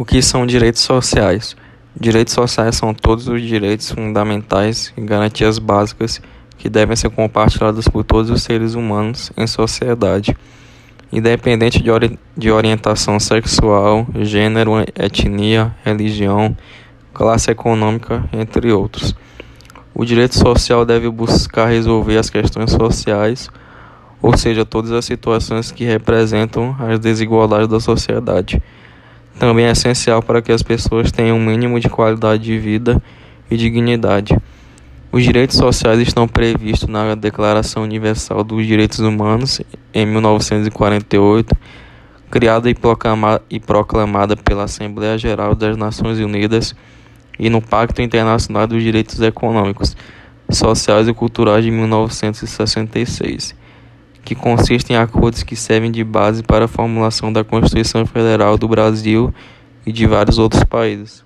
O que são direitos sociais? Direitos sociais são todos os direitos fundamentais e garantias básicas que devem ser compartilhados por todos os seres humanos em sociedade, independente de, ori de orientação sexual, gênero, etnia, religião, classe econômica, entre outros. O direito social deve buscar resolver as questões sociais, ou seja, todas as situações que representam as desigualdades da sociedade também é essencial para que as pessoas tenham um mínimo de qualidade de vida e dignidade. Os direitos sociais estão previstos na Declaração Universal dos Direitos Humanos em 1948, criada e proclamada pela Assembleia Geral das Nações Unidas e no Pacto Internacional dos Direitos Econômicos, Sociais e Culturais de 1966 que consiste em acordos que servem de base para a formulação da Constituição Federal do Brasil e de vários outros países.